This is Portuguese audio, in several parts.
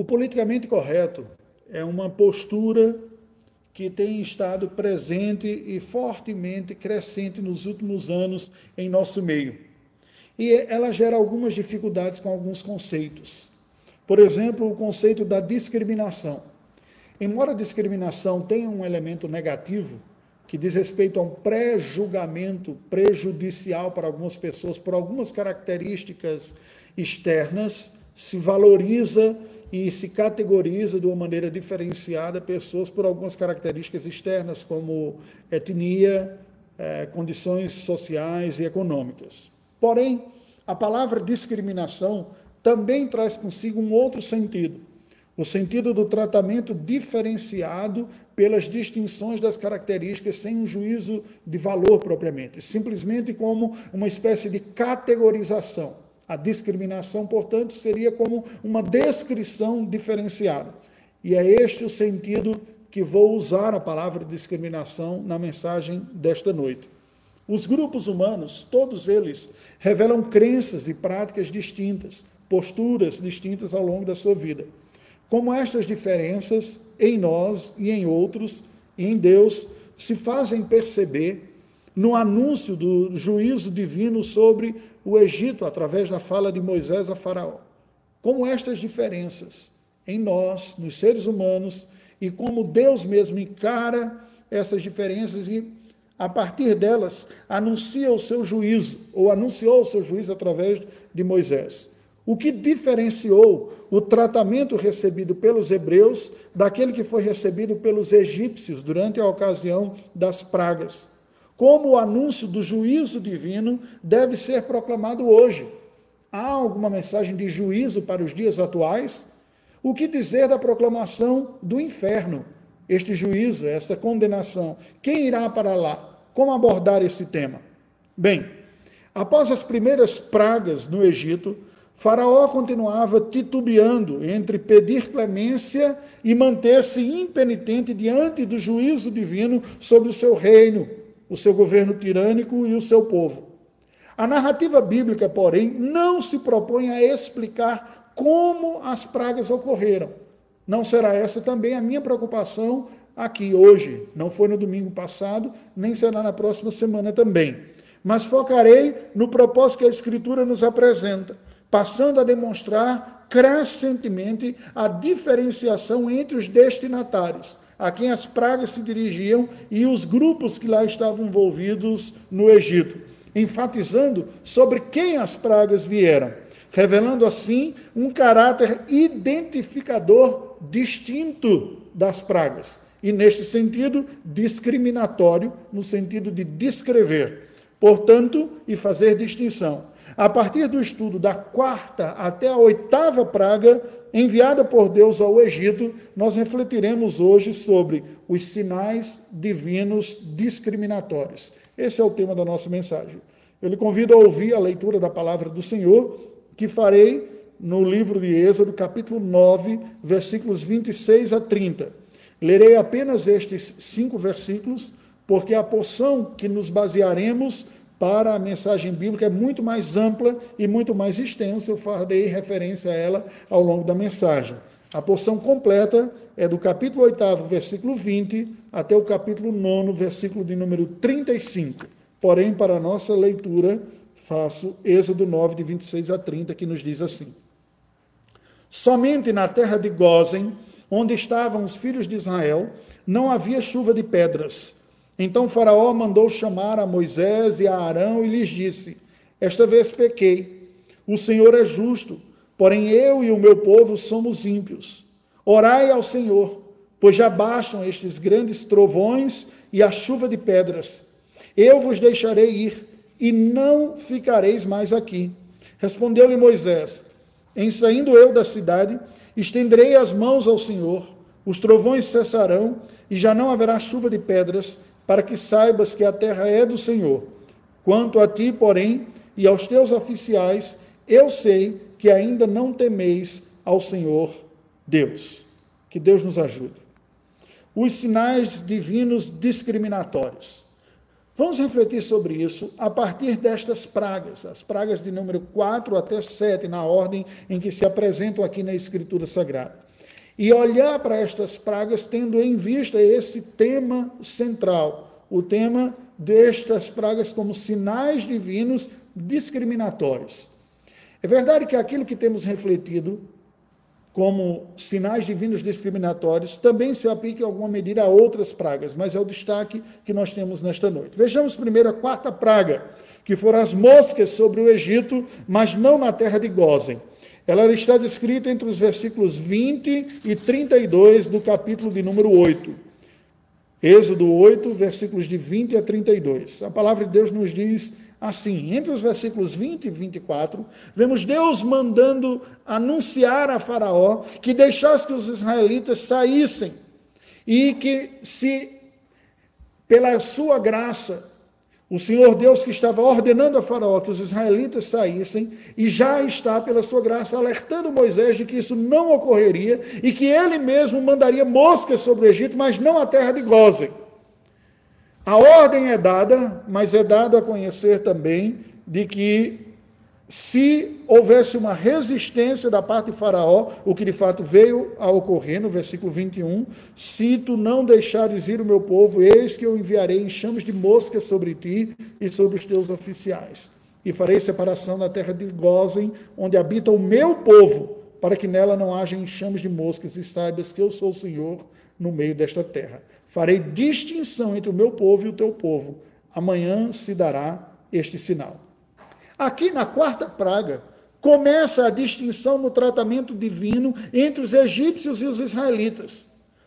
O politicamente correto é uma postura que tem estado presente e fortemente crescente nos últimos anos em nosso meio. E ela gera algumas dificuldades com alguns conceitos. Por exemplo, o conceito da discriminação. Embora a discriminação tenha um elemento negativo, que diz respeito a um pré-julgamento prejudicial para algumas pessoas por algumas características externas, se valoriza e se categoriza de uma maneira diferenciada pessoas por algumas características externas, como etnia, eh, condições sociais e econômicas. Porém, a palavra discriminação também traz consigo um outro sentido, o sentido do tratamento diferenciado pelas distinções das características sem um juízo de valor propriamente, simplesmente como uma espécie de categorização. A discriminação, portanto, seria como uma descrição diferenciada. E é este o sentido que vou usar a palavra discriminação na mensagem desta noite. Os grupos humanos, todos eles, revelam crenças e práticas distintas, posturas distintas ao longo da sua vida. Como estas diferenças em nós e em outros e em Deus se fazem perceber no anúncio do juízo divino sobre o Egito, através da fala de Moisés a Faraó. Como estas diferenças em nós, nos seres humanos, e como Deus mesmo encara essas diferenças e, a partir delas, anuncia o seu juízo, ou anunciou o seu juízo através de Moisés. O que diferenciou o tratamento recebido pelos hebreus daquele que foi recebido pelos egípcios durante a ocasião das pragas? Como o anúncio do juízo divino deve ser proclamado hoje. Há alguma mensagem de juízo para os dias atuais? O que dizer da proclamação do inferno? Este juízo, esta condenação. Quem irá para lá? Como abordar esse tema? Bem, após as primeiras pragas no Egito, Faraó continuava titubeando entre pedir clemência e manter-se impenitente diante do juízo divino sobre o seu reino o seu governo tirânico e o seu povo. A narrativa bíblica, porém, não se propõe a explicar como as pragas ocorreram. Não será essa também a minha preocupação aqui hoje. Não foi no domingo passado, nem será na próxima semana também. Mas focarei no propósito que a Escritura nos apresenta, passando a demonstrar crescentemente a diferenciação entre os destinatários a quem as pragas se dirigiam e os grupos que lá estavam envolvidos no Egito, enfatizando sobre quem as pragas vieram, revelando assim um caráter identificador distinto das pragas. E, neste sentido, discriminatório, no sentido de descrever, portanto, e fazer distinção. A partir do estudo da quarta até a oitava praga, enviada por Deus ao Egito, nós refletiremos hoje sobre os sinais divinos discriminatórios. Esse é o tema da nossa mensagem. Eu lhe convido a ouvir a leitura da palavra do Senhor, que farei no livro de Êxodo, capítulo 9, versículos 26 a 30. Lerei apenas estes cinco versículos, porque a porção que nos basearemos para a mensagem bíblica é muito mais ampla e muito mais extensa. Eu farei referência a ela ao longo da mensagem. A porção completa é do capítulo 8, versículo 20, até o capítulo 9, versículo de número 35. Porém, para a nossa leitura, faço Êxodo 9, de 26 a 30, que nos diz assim: Somente na terra de Gozen, onde estavam os filhos de Israel, não havia chuva de pedras então Faraó mandou chamar a Moisés e a Arão e lhes disse: Esta vez pequei. O Senhor é justo, porém eu e o meu povo somos ímpios. Orai ao Senhor, pois já bastam estes grandes trovões e a chuva de pedras. Eu vos deixarei ir e não ficareis mais aqui. Respondeu-lhe Moisés: Em saindo eu da cidade, estenderei as mãos ao Senhor, os trovões cessarão e já não haverá chuva de pedras para que saibas que a terra é do Senhor. Quanto a ti, porém, e aos teus oficiais, eu sei que ainda não temeis ao Senhor Deus. Que Deus nos ajude. Os sinais divinos discriminatórios. Vamos refletir sobre isso a partir destas pragas, as pragas de número 4 até 7, na ordem em que se apresentam aqui na Escritura Sagrada. E olhar para estas pragas tendo em vista esse tema central, o tema destas pragas como sinais divinos discriminatórios. É verdade que aquilo que temos refletido como sinais divinos discriminatórios também se aplica em alguma medida a outras pragas, mas é o destaque que nós temos nesta noite. Vejamos primeiro a quarta praga, que foram as moscas sobre o Egito, mas não na terra de Gozen. Ela está descrita entre os versículos 20 e 32 do capítulo de número 8. Êxodo 8, versículos de 20 a 32. A palavra de Deus nos diz assim, entre os versículos 20 e 24, vemos Deus mandando anunciar a Faraó que deixasse que os israelitas saíssem e que se pela sua graça o Senhor Deus que estava ordenando a Faraó que os israelitas saíssem, e já está, pela sua graça, alertando Moisés de que isso não ocorreria e que ele mesmo mandaria moscas sobre o Egito, mas não a terra de Gozen. A ordem é dada, mas é dado a conhecer também de que se houvesse uma resistência da parte de Faraó, o que de fato veio a ocorrer no versículo 21, se tu não deixares ir o meu povo, eis que eu enviarei enxames de moscas sobre ti e sobre os teus oficiais. E farei separação da terra de Gozen, onde habita o meu povo, para que nela não haja enxames de moscas, e saibas que eu sou o Senhor no meio desta terra. Farei distinção entre o meu povo e o teu povo. Amanhã se dará este sinal. Aqui na quarta praga, começa a distinção no tratamento divino entre os egípcios e os israelitas.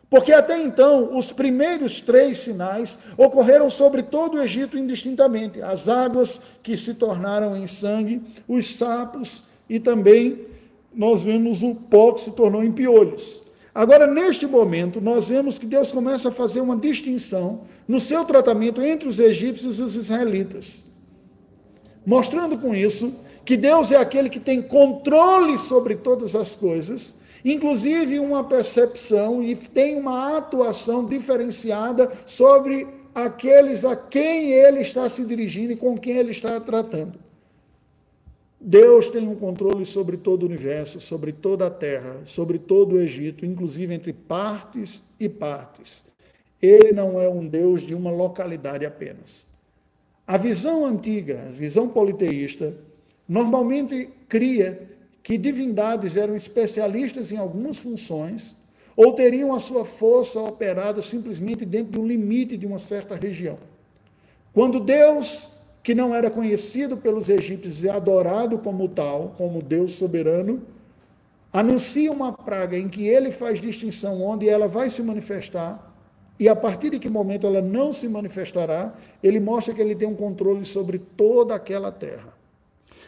Porque até então, os primeiros três sinais ocorreram sobre todo o Egito indistintamente: as águas que se tornaram em sangue, os sapos e também nós vemos o pó que se tornou em piolhos. Agora, neste momento, nós vemos que Deus começa a fazer uma distinção no seu tratamento entre os egípcios e os israelitas mostrando com isso que Deus é aquele que tem controle sobre todas as coisas, inclusive uma percepção e tem uma atuação diferenciada sobre aqueles a quem ele está se dirigindo e com quem ele está tratando. Deus tem um controle sobre todo o universo, sobre toda a terra, sobre todo o Egito, inclusive entre partes e partes. Ele não é um Deus de uma localidade apenas. A visão antiga, a visão politeísta, normalmente cria que divindades eram especialistas em algumas funções ou teriam a sua força operada simplesmente dentro do limite de uma certa região. Quando Deus, que não era conhecido pelos egípcios e adorado como tal, como Deus soberano, anuncia uma praga em que ele faz distinção onde ela vai se manifestar, e a partir de que momento ela não se manifestará, ele mostra que ele tem um controle sobre toda aquela terra.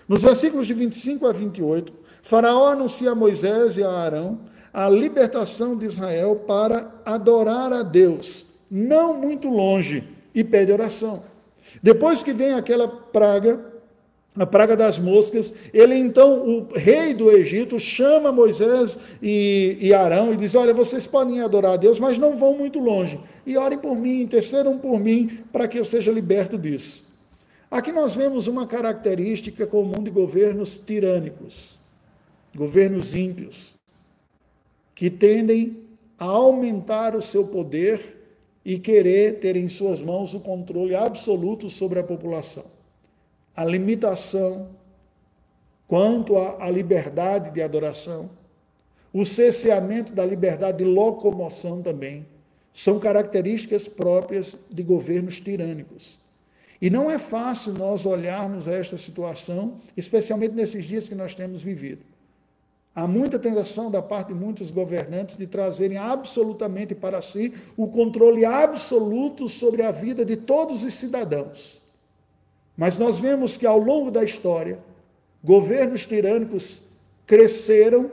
Nos versículos de 25 a 28, Faraó anuncia a Moisés e a Arão a libertação de Israel para adorar a Deus, não muito longe, e pede oração. Depois que vem aquela praga, a praga das moscas, ele então, o rei do Egito, chama Moisés e, e, Arão e diz: Olha, vocês podem adorar a Deus, mas não vão muito longe. E orem por mim, intercedam por mim, para que eu seja liberto disso. Aqui nós vemos uma característica comum de governos tirânicos, governos ímpios, que tendem a aumentar o seu poder e querer ter em suas mãos o controle absoluto sobre a população a limitação quanto à liberdade de adoração, o cesseamento da liberdade de locomoção também, são características próprias de governos tirânicos. E não é fácil nós olharmos esta situação, especialmente nesses dias que nós temos vivido. Há muita tentação da parte de muitos governantes de trazerem absolutamente para si o controle absoluto sobre a vida de todos os cidadãos. Mas nós vemos que ao longo da história, governos tirânicos cresceram,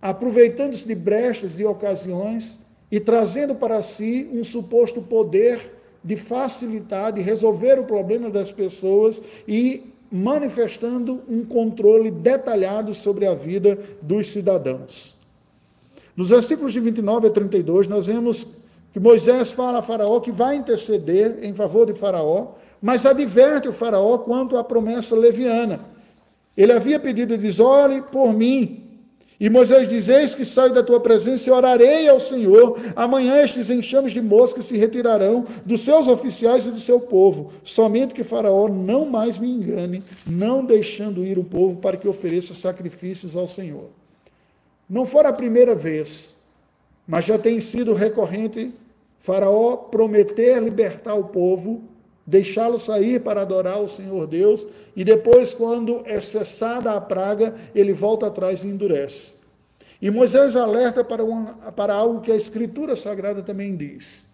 aproveitando-se de brechas e ocasiões e trazendo para si um suposto poder de facilitar, de resolver o problema das pessoas e manifestando um controle detalhado sobre a vida dos cidadãos. Nos versículos de 29 a 32, nós vemos que Moisés fala a Faraó que vai interceder em favor de Faraó, mas adverte o Faraó quanto à promessa leviana. Ele havia pedido, diz: olhe por mim, E Moisés diz: Eis que saio da tua presença e orarei ao Senhor. Amanhã estes enxames de moscas se retirarão dos seus oficiais e do seu povo. Somente que Faraó não mais me engane, não deixando ir o povo para que ofereça sacrifícios ao Senhor. Não fora a primeira vez, mas já tem sido recorrente Faraó prometer libertar o povo, deixá-lo sair para adorar o Senhor Deus e depois, quando é cessada a praga, ele volta atrás e endurece. E Moisés alerta para, uma, para algo que a Escritura Sagrada também diz,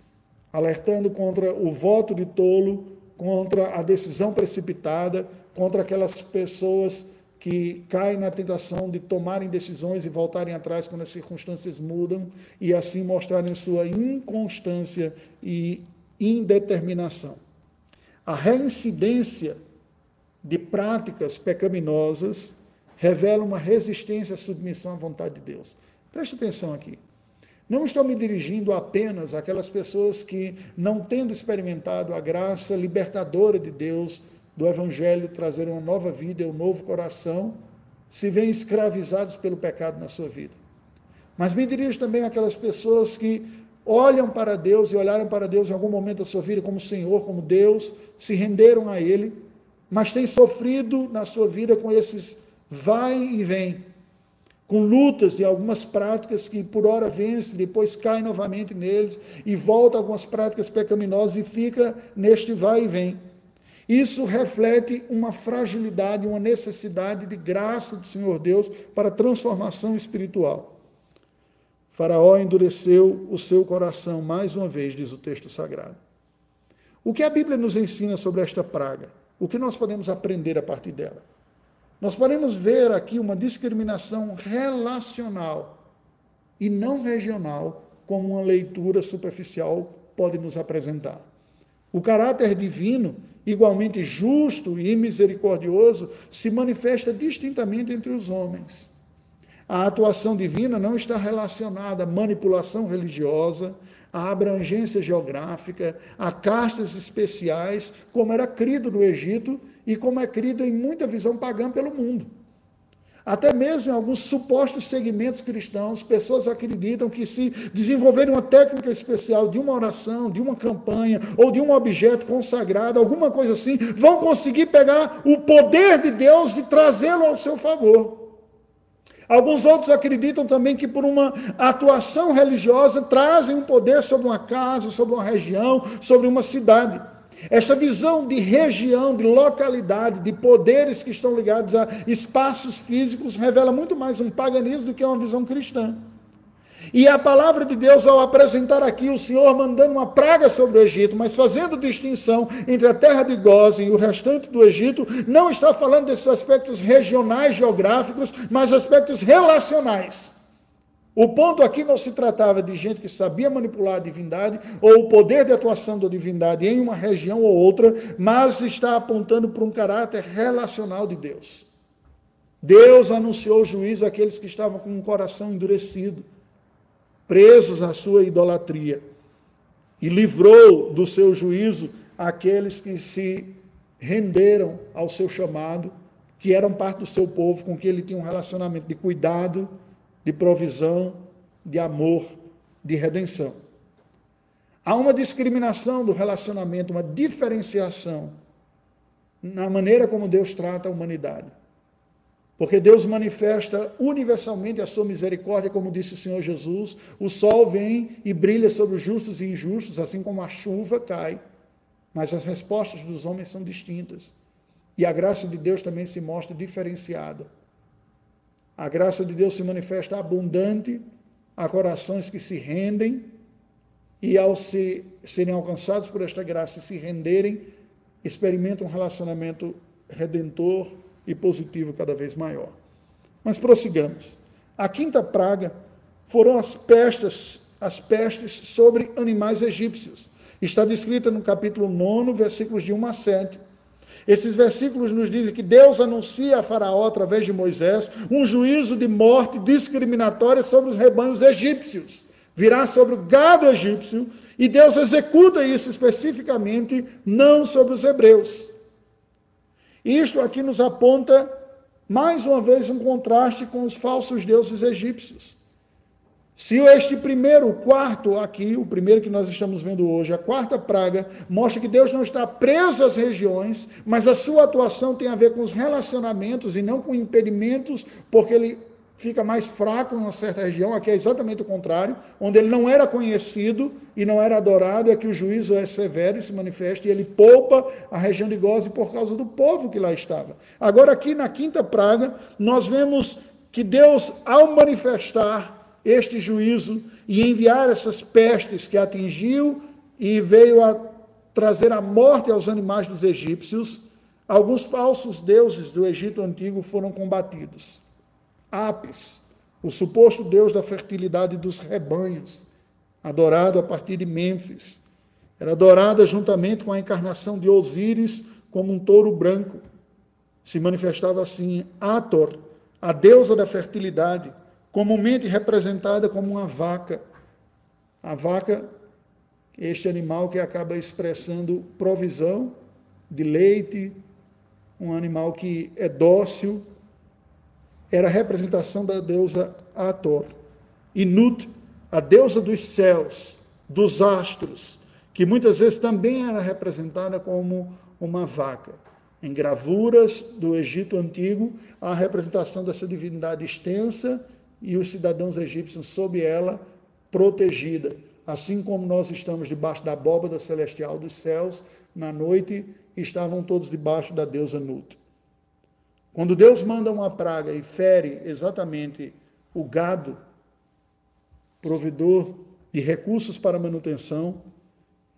alertando contra o voto de tolo, contra a decisão precipitada, contra aquelas pessoas que caem na tentação de tomarem decisões e voltarem atrás quando as circunstâncias mudam e assim mostrarem sua inconstância e indeterminação. A reincidência de práticas pecaminosas revela uma resistência à submissão à vontade de Deus. Preste atenção aqui. Não estou me dirigindo apenas àquelas pessoas que, não tendo experimentado a graça libertadora de Deus, do Evangelho, trazer uma nova vida e um novo coração, se veem escravizados pelo pecado na sua vida. Mas me dirijo também àquelas pessoas que olham para Deus e olharam para Deus em algum momento da sua vida como Senhor, como Deus, se renderam a Ele mas tem sofrido na sua vida com esses vai e vem, com lutas e algumas práticas que por hora vence, depois cai novamente neles e volta algumas práticas pecaminosas e fica neste vai e vem. Isso reflete uma fragilidade, uma necessidade de graça do Senhor Deus para transformação espiritual. Faraó endureceu o seu coração mais uma vez, diz o texto sagrado. O que a Bíblia nos ensina sobre esta praga? O que nós podemos aprender a partir dela? Nós podemos ver aqui uma discriminação relacional e não regional, como uma leitura superficial pode nos apresentar. O caráter divino, igualmente justo e misericordioso, se manifesta distintamente entre os homens. A atuação divina não está relacionada à manipulação religiosa, a abrangência geográfica, a castas especiais, como era crido no Egito e como é crido em muita visão pagã pelo mundo. Até mesmo em alguns supostos segmentos cristãos, pessoas acreditam que se desenvolverem uma técnica especial de uma oração, de uma campanha ou de um objeto consagrado, alguma coisa assim, vão conseguir pegar o poder de Deus e trazê-lo ao seu favor. Alguns outros acreditam também que, por uma atuação religiosa, trazem um poder sobre uma casa, sobre uma região, sobre uma cidade. Esta visão de região, de localidade, de poderes que estão ligados a espaços físicos, revela muito mais um paganismo do que uma visão cristã. E a palavra de Deus, ao apresentar aqui o Senhor mandando uma praga sobre o Egito, mas fazendo distinção entre a terra de Gozem e o restante do Egito, não está falando desses aspectos regionais, geográficos, mas aspectos relacionais. O ponto aqui não se tratava de gente que sabia manipular a divindade ou o poder de atuação da divindade em uma região ou outra, mas está apontando para um caráter relacional de Deus. Deus anunciou juízo àqueles que estavam com um coração endurecido presos à sua idolatria, e livrou do seu juízo aqueles que se renderam ao seu chamado, que eram parte do seu povo, com quem ele tinha um relacionamento de cuidado, de provisão, de amor, de redenção. Há uma discriminação do relacionamento, uma diferenciação na maneira como Deus trata a humanidade. Porque Deus manifesta universalmente a sua misericórdia, como disse o Senhor Jesus. O sol vem e brilha sobre os justos e injustos, assim como a chuva cai. Mas as respostas dos homens são distintas. E a graça de Deus também se mostra diferenciada. A graça de Deus se manifesta abundante a corações que se rendem e, ao se, serem alcançados por esta graça e se renderem, experimentam um relacionamento redentor e positivo cada vez maior. Mas prossigamos. A quinta praga foram as pestes, as pestes sobre animais egípcios. Está descrita no capítulo 9, versículos de 1 a 7. Estes versículos nos dizem que Deus anuncia a Faraó, através de Moisés, um juízo de morte discriminatória sobre os rebanhos egípcios. Virá sobre o gado egípcio e Deus executa isso especificamente, não sobre os hebreus. Isto aqui nos aponta Mais uma vez, um contraste com os falsos deuses egípcios. Se este primeiro, quarto aqui, o primeiro que nós estamos vendo hoje, a quarta praga, mostra que Deus não está preso às regiões, mas a sua atuação tem a ver com os relacionamentos e não com impedimentos, porque ele fica mais fraco em uma certa região, aqui é exatamente o contrário, onde ele não era conhecido e não era adorado, é que o juízo é severo e se manifesta, e ele poupa a região de Goze por causa do povo que lá estava. Agora, aqui na quinta praga, nós vemos que Deus, ao manifestar este juízo e enviar essas pestes que atingiu e veio a trazer a morte aos animais dos egípcios, alguns falsos deuses do Egito antigo foram combatidos. Apis, o suposto deus da fertilidade dos rebanhos, adorado a partir de Mênfis. Era adorada juntamente com a encarnação de Osíris como um touro branco. Se manifestava assim Ator, a deusa da fertilidade, comumente representada como uma vaca. A vaca, este animal que acaba expressando provisão de leite, um animal que é dócil, era a representação da deusa Ator. E Nut, a deusa dos céus, dos astros, que muitas vezes também era representada como uma vaca. Em gravuras do Egito Antigo, a representação dessa divindade extensa e os cidadãos egípcios sob ela protegida. Assim como nós estamos debaixo da abóbada celestial dos céus, na noite estavam todos debaixo da deusa Nut. Quando Deus manda uma praga e fere exatamente o gado, provedor de recursos para manutenção,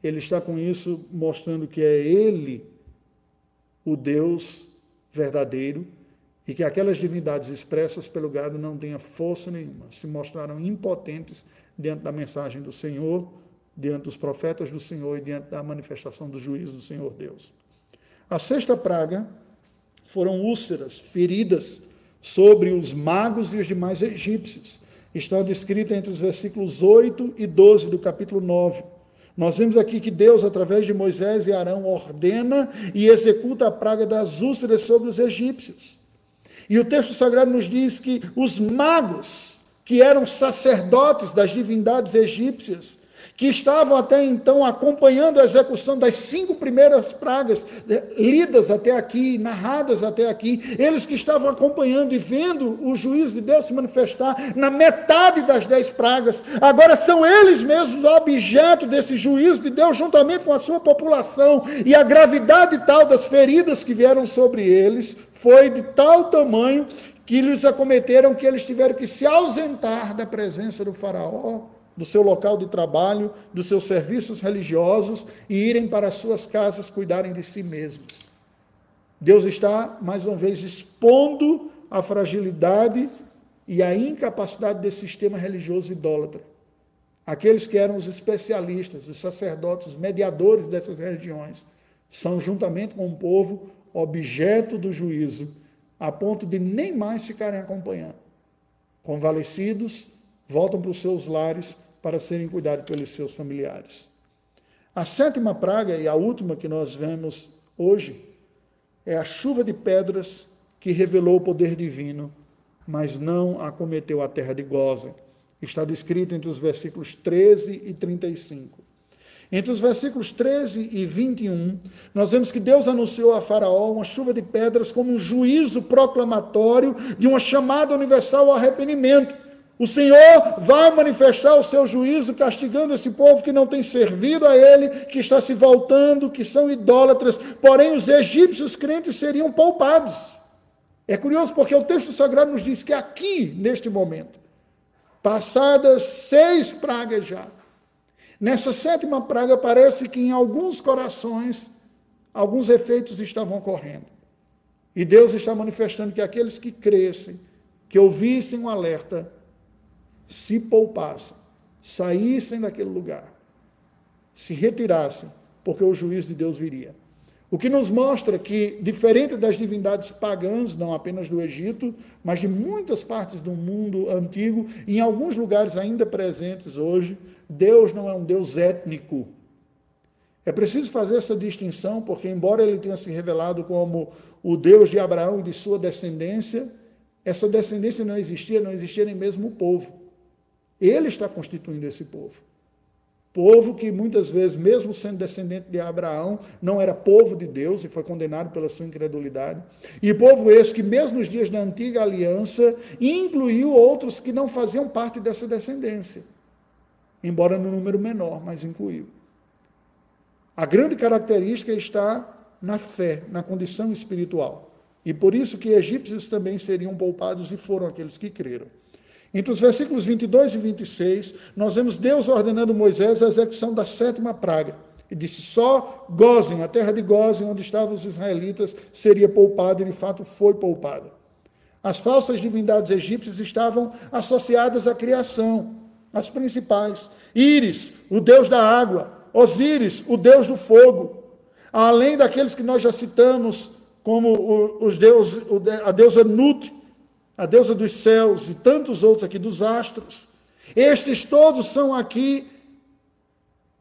ele está com isso mostrando que é ele o Deus verdadeiro e que aquelas divindades expressas pelo gado não tenham força nenhuma, se mostraram impotentes diante da mensagem do Senhor, diante dos profetas do Senhor e diante da manifestação do juízo do Senhor Deus. A sexta praga foram úlceras, feridas sobre os magos e os demais egípcios. Está descrita entre os versículos 8 e 12 do capítulo 9. Nós vemos aqui que Deus, através de Moisés e Arão, ordena e executa a praga das úlceras sobre os egípcios. E o texto sagrado nos diz que os magos, que eram sacerdotes das divindades egípcias, que estavam até então acompanhando a execução das cinco primeiras pragas eh, lidas até aqui, narradas até aqui, eles que estavam acompanhando e vendo o juízo de Deus se manifestar na metade das dez pragas, agora são eles mesmos objeto desse juízo de Deus, juntamente com a sua população, e a gravidade tal das feridas que vieram sobre eles foi de tal tamanho que lhes acometeram que eles tiveram que se ausentar da presença do Faraó do seu local de trabalho, dos seus serviços religiosos e irem para as suas casas cuidarem de si mesmos. Deus está, mais uma vez, expondo a fragilidade e a incapacidade desse sistema religioso idólatra. Aqueles que eram os especialistas, os sacerdotes, os mediadores dessas religiões, são, juntamente com o povo, objeto do juízo, a ponto de nem mais ficarem acompanhando. Convalescidos, voltam para os seus lares para serem cuidados pelos seus familiares. A sétima praga e a última que nós vemos hoje é a chuva de pedras que revelou o poder divino, mas não acometeu a terra de Gozen. Está descrito entre os versículos 13 e 35. Entre os versículos 13 e 21, nós vemos que Deus anunciou a Faraó uma chuva de pedras como um juízo proclamatório de uma chamada universal ao arrependimento o Senhor vai manifestar o seu juízo castigando esse povo que não tem servido a Ele, que está se voltando, que são idólatras. Porém, os egípcios crentes seriam poupados. É curioso porque o texto sagrado nos diz que aqui, neste momento, passadas seis pragas já, nessa sétima praga parece que em alguns corações alguns efeitos estavam ocorrendo. E Deus está manifestando que aqueles que crescem, que ouvissem o um alerta, se poupassem, saíssem daquele lugar, se retirassem, porque o juízo de Deus viria. O que nos mostra que, diferente das divindades pagãs, não apenas do Egito, mas de muitas partes do mundo antigo, em alguns lugares ainda presentes hoje, Deus não é um Deus étnico. É preciso fazer essa distinção, porque, embora ele tenha se revelado como o Deus de Abraão e de sua descendência, essa descendência não existia, não existia nem mesmo o povo. Ele está constituindo esse povo. Povo que muitas vezes, mesmo sendo descendente de Abraão, não era povo de Deus e foi condenado pela sua incredulidade. E povo esse que, mesmo nos dias da antiga aliança, incluiu outros que não faziam parte dessa descendência, embora no número menor, mas incluiu. A grande característica está na fé, na condição espiritual. E por isso que egípcios também seriam poupados e foram aqueles que creram. Entre os versículos 22 e 26, nós vemos Deus ordenando Moisés a execução da sétima praga. E disse: só Gozem, a terra de Gozem, onde estavam os israelitas, seria poupada, e de fato foi poupada. As falsas divindades egípcias estavam associadas à criação, as principais. Íris, o deus da água, Osíris, o deus do fogo, além daqueles que nós já citamos, como os deuses, a deusa Nut, a deusa dos céus e tantos outros aqui, dos astros. Estes todos são aqui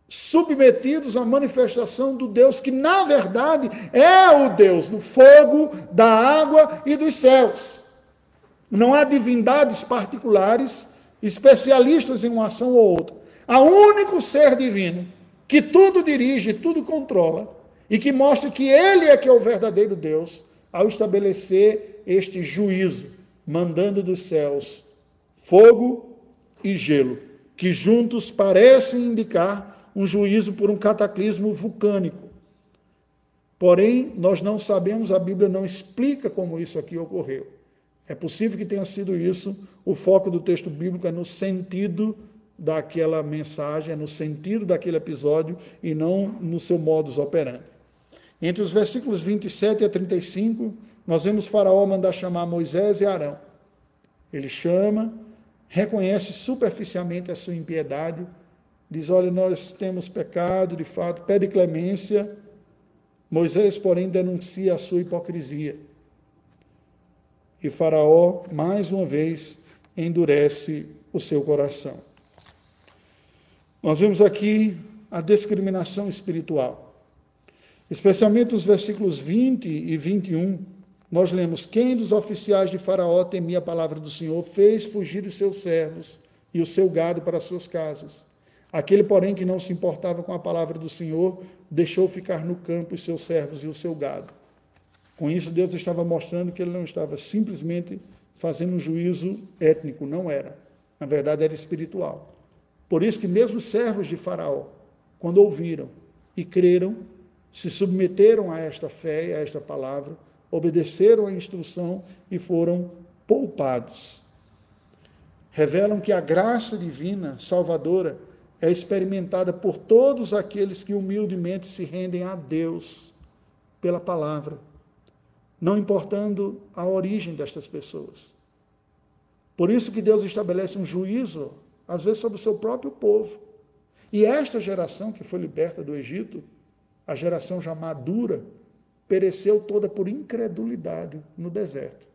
submetidos à manifestação do Deus que, na verdade, é o Deus do fogo, da água e dos céus. Não há divindades particulares, especialistas em uma ação ou outra. Há um único ser divino que tudo dirige, tudo controla e que mostra que ele é que é o verdadeiro Deus ao estabelecer este juízo mandando dos céus fogo e gelo, que juntos parecem indicar um juízo por um cataclismo vulcânico. Porém, nós não sabemos, a Bíblia não explica como isso aqui ocorreu. É possível que tenha sido isso, o foco do texto bíblico é no sentido daquela mensagem, é no sentido daquele episódio e não no seu modus operandi. Entre os versículos 27 a 35, nós vemos Faraó mandar chamar Moisés e Arão. Ele chama, reconhece superficialmente a sua impiedade, diz: Olha, nós temos pecado, de fato, pede clemência. Moisés, porém, denuncia a sua hipocrisia. E Faraó, mais uma vez, endurece o seu coração. Nós vemos aqui a discriminação espiritual, especialmente os versículos 20 e 21 nós lemos: Quem dos oficiais de Faraó temia a palavra do Senhor fez fugir os seus servos e o seu gado para as suas casas. Aquele, porém, que não se importava com a palavra do Senhor, deixou ficar no campo os seus servos e o seu gado. Com isso, Deus estava mostrando que ele não estava simplesmente fazendo um juízo étnico, não era. Na verdade, era espiritual. Por isso que mesmo os servos de Faraó, quando ouviram e creram, se submeteram a esta fé e a esta palavra, obedeceram à instrução e foram poupados. Revelam que a graça divina salvadora é experimentada por todos aqueles que humildemente se rendem a Deus pela palavra, não importando a origem destas pessoas. Por isso que Deus estabelece um juízo, às vezes, sobre o seu próprio povo. E esta geração que foi liberta do Egito, a geração já madura, pereceu toda por incredulidade no deserto.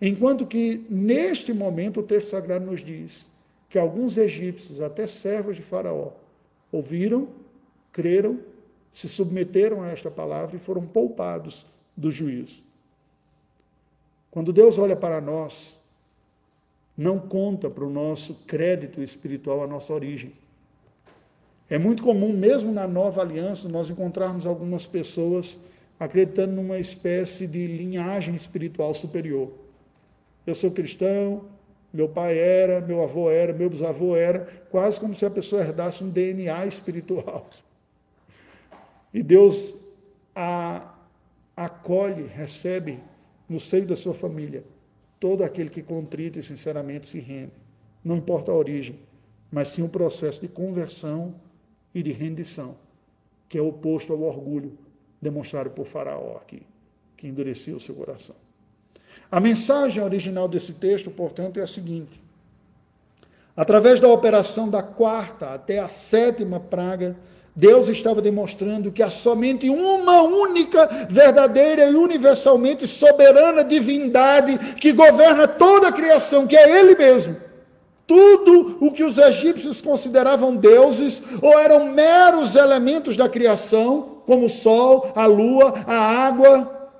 Enquanto que, neste momento, o texto sagrado nos diz que alguns egípcios, até servos de Faraó, ouviram, creram, se submeteram a esta palavra e foram poupados do juízo. Quando Deus olha para nós, não conta para o nosso crédito espiritual a nossa origem. É muito comum, mesmo na nova aliança, nós encontrarmos algumas pessoas acreditando numa espécie de linhagem espiritual superior. Eu sou cristão, meu pai era, meu avô era, meu bisavô era, quase como se a pessoa herdasse um DNA espiritual. E Deus a acolhe, recebe no seio da sua família todo aquele que contrito e sinceramente se rende. Não importa a origem, mas sim o processo de conversão e de rendição, que é oposto ao orgulho, demonstrado por Faraó aqui, que endureceu o seu coração. A mensagem original desse texto, portanto, é a seguinte: através da operação da quarta até a sétima praga, Deus estava demonstrando que há somente uma única, verdadeira e universalmente soberana divindade que governa toda a criação, que é Ele mesmo tudo o que os egípcios consideravam deuses ou eram meros elementos da criação, como o sol, a lua, a água,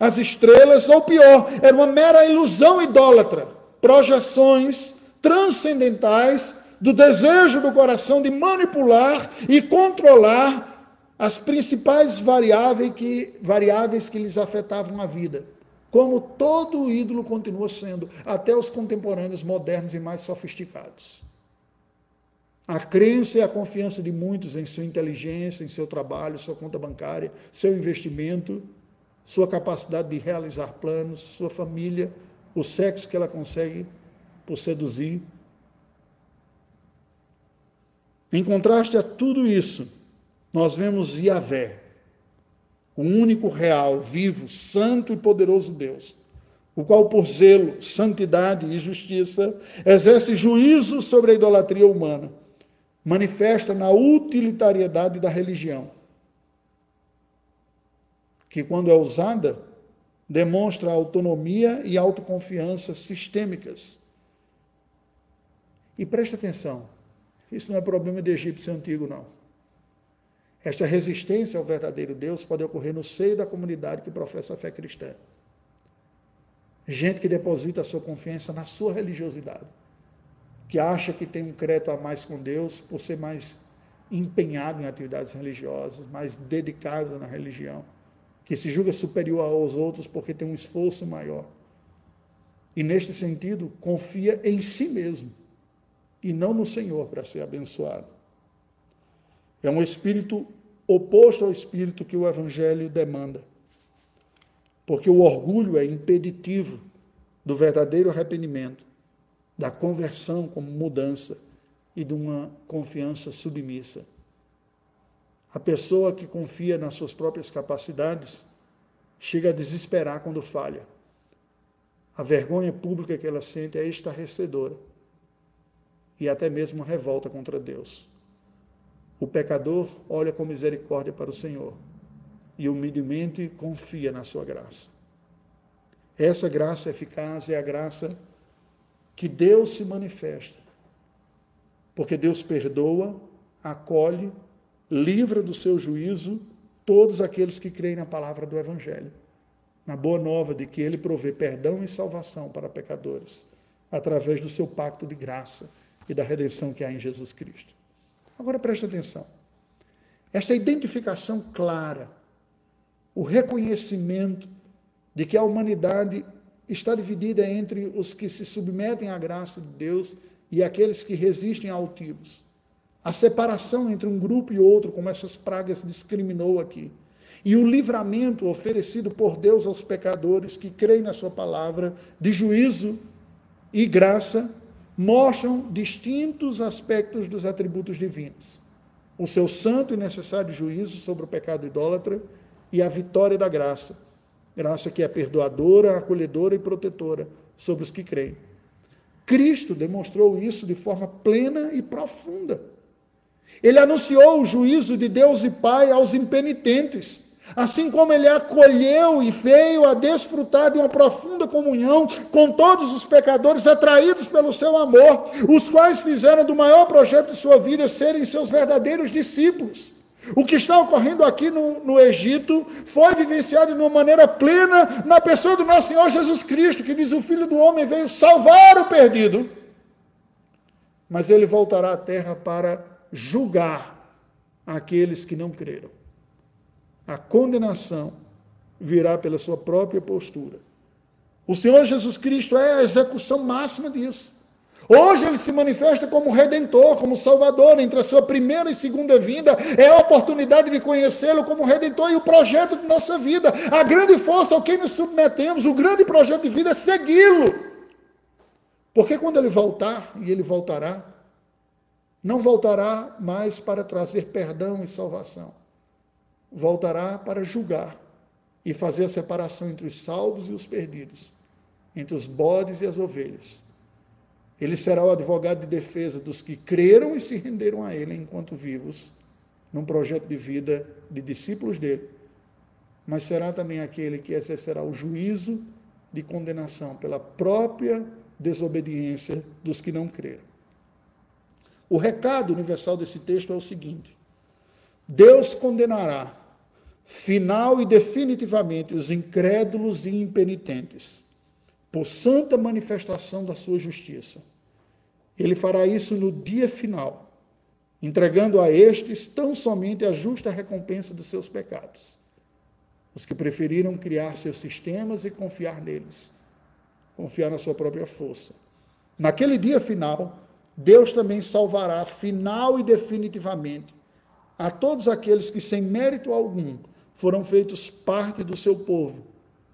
as estrelas, ou pior, era uma mera ilusão idólatra, projeções transcendentais do desejo do coração de manipular e controlar as principais variáveis que, variáveis que lhes afetavam a vida como todo ídolo continua sendo, até os contemporâneos modernos e mais sofisticados. A crença e a confiança de muitos em sua inteligência, em seu trabalho, sua conta bancária, seu investimento, sua capacidade de realizar planos, sua família, o sexo que ela consegue por seduzir. Em contraste a tudo isso, nós vemos Yahvé, o único real, vivo, santo e poderoso Deus, o qual, por zelo, santidade e justiça, exerce juízo sobre a idolatria humana, manifesta na utilitariedade da religião, que, quando é usada, demonstra autonomia e autoconfiança sistêmicas. E preste atenção, isso não é problema de egípcio antigo, não. Esta resistência ao verdadeiro Deus pode ocorrer no seio da comunidade que professa a fé cristã. Gente que deposita a sua confiança na sua religiosidade, que acha que tem um crédito a mais com Deus por ser mais empenhado em atividades religiosas, mais dedicado na religião, que se julga superior aos outros porque tem um esforço maior. E neste sentido, confia em si mesmo e não no Senhor para ser abençoado. É um espírito oposto ao espírito que o Evangelho demanda. Porque o orgulho é impeditivo do verdadeiro arrependimento, da conversão como mudança e de uma confiança submissa. A pessoa que confia nas suas próprias capacidades chega a desesperar quando falha. A vergonha pública que ela sente é estarrecedora e até mesmo revolta contra Deus. O pecador olha com misericórdia para o Senhor e humildemente confia na sua graça. Essa graça eficaz é a graça que Deus se manifesta. Porque Deus perdoa, acolhe, livra do seu juízo todos aqueles que creem na palavra do Evangelho, na boa nova de que Ele provê perdão e salvação para pecadores, através do seu pacto de graça e da redenção que há em Jesus Cristo. Agora preste atenção. Esta identificação clara, o reconhecimento de que a humanidade está dividida entre os que se submetem à graça de Deus e aqueles que resistem altivos. A separação entre um grupo e outro, como essas pragas discriminou aqui. E o livramento oferecido por Deus aos pecadores que creem na Sua palavra, de juízo e graça, mostram distintos aspectos dos atributos divinos. O seu santo e necessário juízo sobre o pecado idólatra e a vitória da graça. Graça que é perdoadora, acolhedora e protetora sobre os que creem. Cristo demonstrou isso de forma plena e profunda. Ele anunciou o juízo de Deus e Pai aos impenitentes Assim como ele acolheu e veio a desfrutar de uma profunda comunhão com todos os pecadores atraídos pelo seu amor, os quais fizeram do maior projeto de sua vida serem seus verdadeiros discípulos. O que está ocorrendo aqui no, no Egito foi vivenciado de uma maneira plena na pessoa do nosso Senhor Jesus Cristo, que diz: O Filho do Homem veio salvar o perdido, mas ele voltará à terra para julgar aqueles que não creram a condenação virá pela sua própria postura. O Senhor Jesus Cristo é a execução máxima disso. Hoje ele se manifesta como redentor, como salvador, entre a sua primeira e segunda vinda, é a oportunidade de conhecê-lo como redentor e o projeto de nossa vida. A grande força ao que nos submetemos, o grande projeto de vida é segui-lo. Porque quando ele voltar, e ele voltará, não voltará mais para trazer perdão e salvação voltará para julgar e fazer a separação entre os salvos e os perdidos, entre os bodes e as ovelhas. Ele será o advogado de defesa dos que creram e se renderam a ele enquanto vivos, num projeto de vida de discípulos dele, mas será também aquele que exercerá o juízo de condenação pela própria desobediência dos que não creram. O recado universal desse texto é o seguinte: Deus condenará final e definitivamente os incrédulos e impenitentes por santa manifestação da sua justiça. Ele fará isso no dia final, entregando a estes tão somente a justa recompensa dos seus pecados. Os que preferiram criar seus sistemas e confiar neles, confiar na sua própria força. Naquele dia final, Deus também salvará final e definitivamente a todos aqueles que, sem mérito algum, foram feitos parte do seu povo,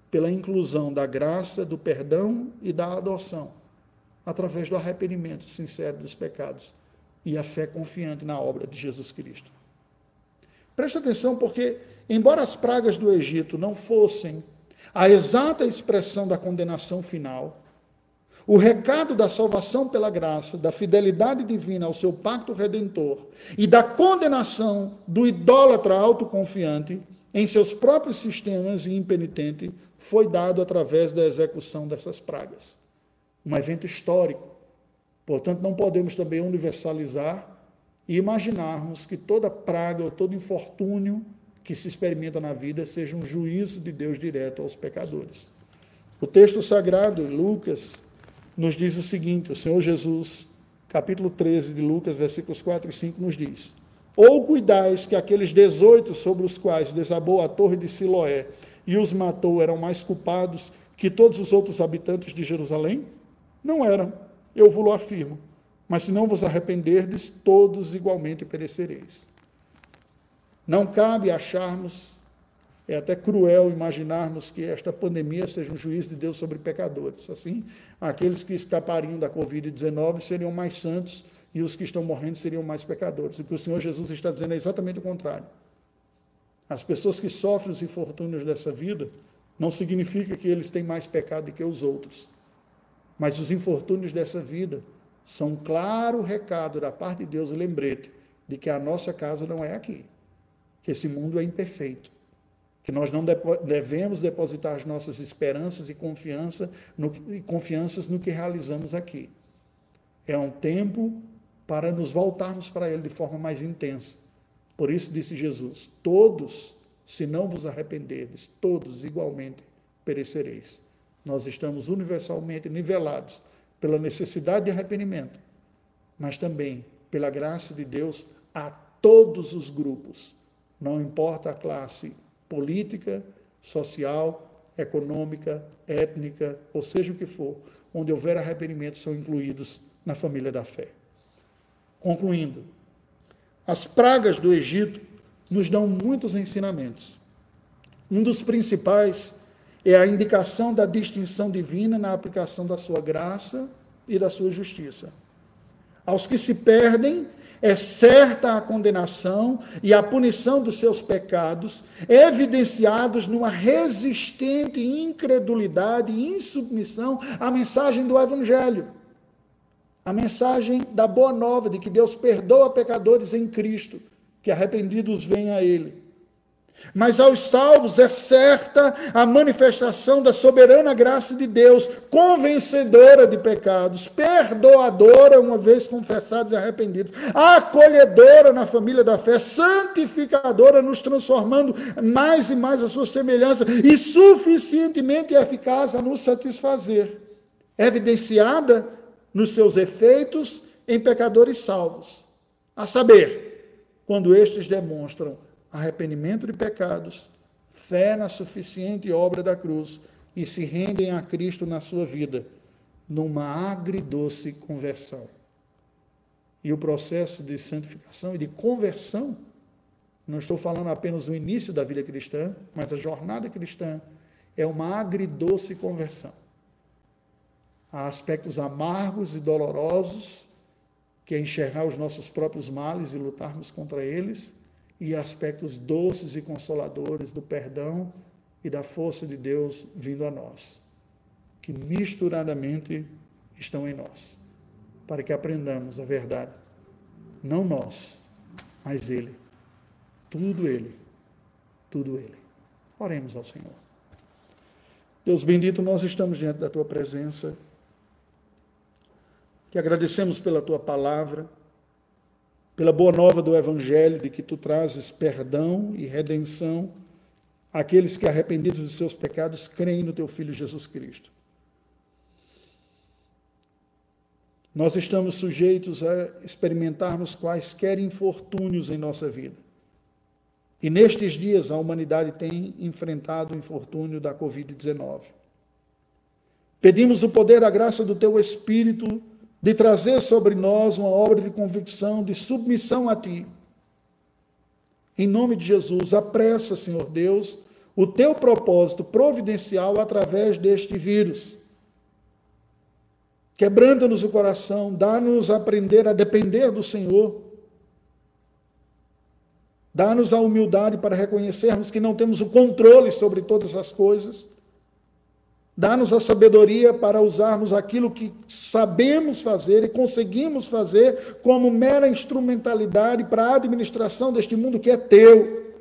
pela inclusão da graça, do perdão e da adoção, através do arrependimento sincero dos pecados e a fé confiante na obra de Jesus Cristo. Preste atenção, porque, embora as pragas do Egito não fossem a exata expressão da condenação final, o recado da salvação pela graça, da fidelidade divina ao seu pacto redentor e da condenação do idólatra autoconfiante em seus próprios sistemas e impenitente foi dado através da execução dessas pragas. Um evento histórico. Portanto, não podemos também universalizar e imaginarmos que toda praga ou todo infortúnio que se experimenta na vida seja um juízo de Deus direto aos pecadores. O texto sagrado, Lucas, nos diz o seguinte: o Senhor Jesus, capítulo 13 de Lucas, versículos 4 e 5, nos diz: Ou cuidais que aqueles 18 sobre os quais desabou a torre de Siloé e os matou eram mais culpados que todos os outros habitantes de Jerusalém? Não eram, eu vos afirmo. Mas se não vos arrependerdes, todos igualmente perecereis. Não cabe acharmos é até cruel imaginarmos que esta pandemia seja um juízo de Deus sobre pecadores. Assim, aqueles que escapariam da Covid-19 seriam mais santos e os que estão morrendo seriam mais pecadores. O que o Senhor Jesus está dizendo é exatamente o contrário. As pessoas que sofrem os infortúnios dessa vida não significa que eles têm mais pecado do que os outros. Mas os infortúnios dessa vida são um claro recado da parte de Deus lembrete de que a nossa casa não é aqui, que esse mundo é imperfeito que nós não devemos depositar as nossas esperanças e, confiança no, e confianças no que realizamos aqui. É um tempo para nos voltarmos para Ele de forma mais intensa. Por isso disse Jesus: Todos, se não vos arrependerdes, todos igualmente perecereis. Nós estamos universalmente nivelados pela necessidade de arrependimento, mas também pela graça de Deus a todos os grupos, não importa a classe política, social, econômica, étnica, ou seja o que for, onde houver arrependimento, são incluídos na família da fé. Concluindo, as pragas do Egito nos dão muitos ensinamentos. Um dos principais é a indicação da distinção divina na aplicação da sua graça e da sua justiça. Aos que se perdem, é certa a condenação e a punição dos seus pecados, evidenciados numa resistente incredulidade e insubmissão à mensagem do Evangelho. A mensagem da boa nova de que Deus perdoa pecadores em Cristo, que arrependidos venham a Ele. Mas aos salvos é certa a manifestação da soberana graça de Deus, convencedora de pecados, perdoadora, uma vez confessados e arrependidos, acolhedora na família da fé, santificadora, nos transformando mais e mais a sua semelhança e suficientemente eficaz a nos satisfazer, evidenciada nos seus efeitos em pecadores salvos, a saber, quando estes demonstram arrependimento de pecados, fé na suficiente obra da cruz e se rendem a Cristo na sua vida, numa agridoce conversão. E o processo de santificação e de conversão, não estou falando apenas do início da vida cristã, mas a jornada cristã é uma agridoce conversão. Há aspectos amargos e dolorosos, que é enxergar os nossos próprios males e lutarmos contra eles, e aspectos doces e consoladores do perdão e da força de Deus vindo a nós, que misturadamente estão em nós, para que aprendamos a verdade. Não nós, mas Ele. Tudo Ele. Tudo Ele. Oremos ao Senhor. Deus bendito, nós estamos diante da Tua presença, que agradecemos pela Tua palavra pela boa nova do Evangelho, de que tu trazes perdão e redenção àqueles que, arrependidos de seus pecados, creem no teu Filho Jesus Cristo. Nós estamos sujeitos a experimentarmos quaisquer infortúnios em nossa vida. E nestes dias a humanidade tem enfrentado o infortúnio da Covid-19. Pedimos o poder, a graça do teu Espírito de trazer sobre nós uma obra de convicção, de submissão a Ti. Em nome de Jesus, apressa, Senhor Deus, o teu propósito providencial através deste vírus. Quebranta-nos o coração, dá-nos aprender a depender do Senhor. Dá-nos a humildade para reconhecermos que não temos o controle sobre todas as coisas Dá-nos a sabedoria para usarmos aquilo que sabemos fazer e conseguimos fazer como mera instrumentalidade para a administração deste mundo que é teu.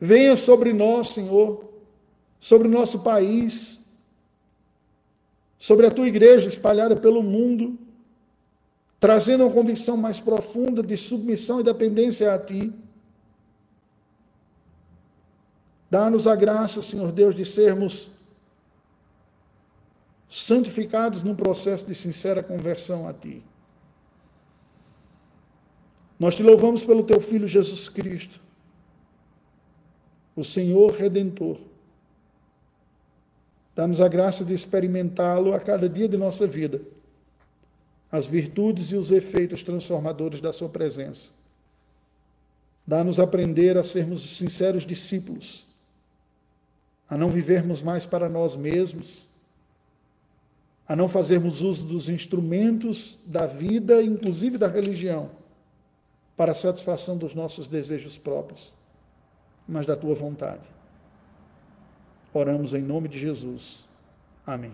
Venha sobre nós, Senhor, sobre o nosso país, sobre a tua igreja espalhada pelo mundo, trazendo uma convicção mais profunda de submissão e dependência a ti. Dá-nos a graça, Senhor Deus, de sermos santificados num processo de sincera conversão a Ti. Nós te louvamos pelo Teu Filho Jesus Cristo, o Senhor Redentor. Dá-nos a graça de experimentá-lo a cada dia de nossa vida, as virtudes e os efeitos transformadores da Sua presença. Dá-nos aprender a sermos sinceros discípulos a não vivermos mais para nós mesmos, a não fazermos uso dos instrumentos da vida, inclusive da religião, para a satisfação dos nossos desejos próprios, mas da tua vontade. Oramos em nome de Jesus. Amém.